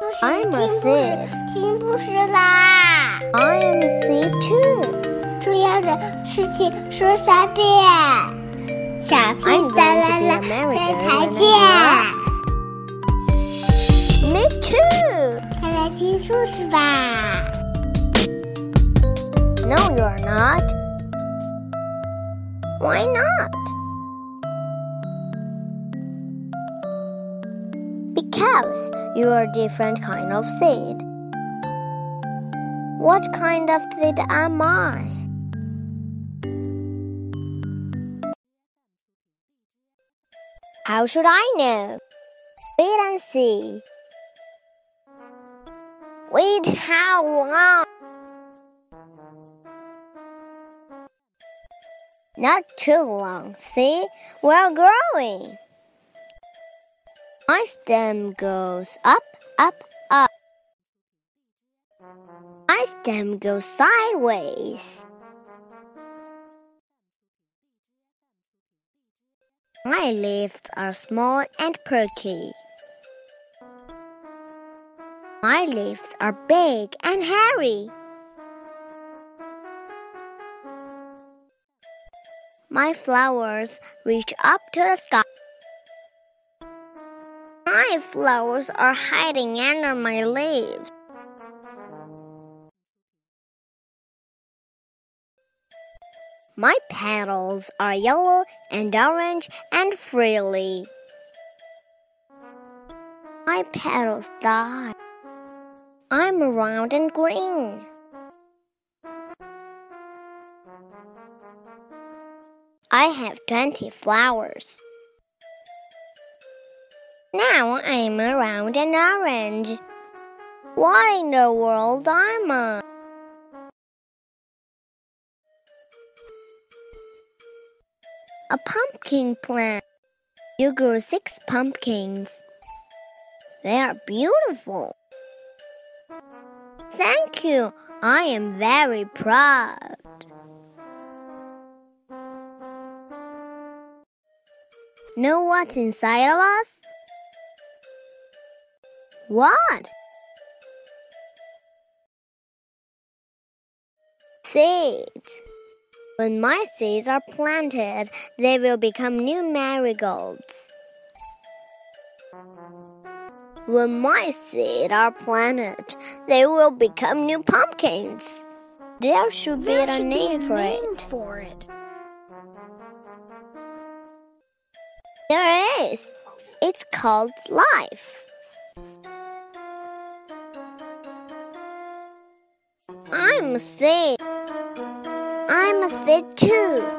I'm a 听故 seed. 事，听故事啦！I am a seed too. 重要的事情说三遍。小 I'm 屁哒 going to 啦再见。Me too. 快来听故事吧。No, you're not. Why not? Because you are a different kind of seed. What kind of seed am I? How should I know? Wait and see. Wait, how long? Not too long, see? We're growing. My stem goes up, up, up. My stem goes sideways. My leaves are small and perky. My leaves are big and hairy. My flowers reach up to the sky. My flowers are hiding under my leaves. My petals are yellow and orange and frilly. My petals die. I'm round and green. I have 20 flowers. Now I'm around an orange. What in the world am I? A pumpkin plant. You grew six pumpkins. They are beautiful. Thank you. I am very proud. Know what's inside of us? What? Seeds. When my seeds are planted, they will become new marigolds. When my seeds are planted, they will become new pumpkins. There should be There a should name be a for name for it. There is. It's called life. I'm a seed. I'm a seed too.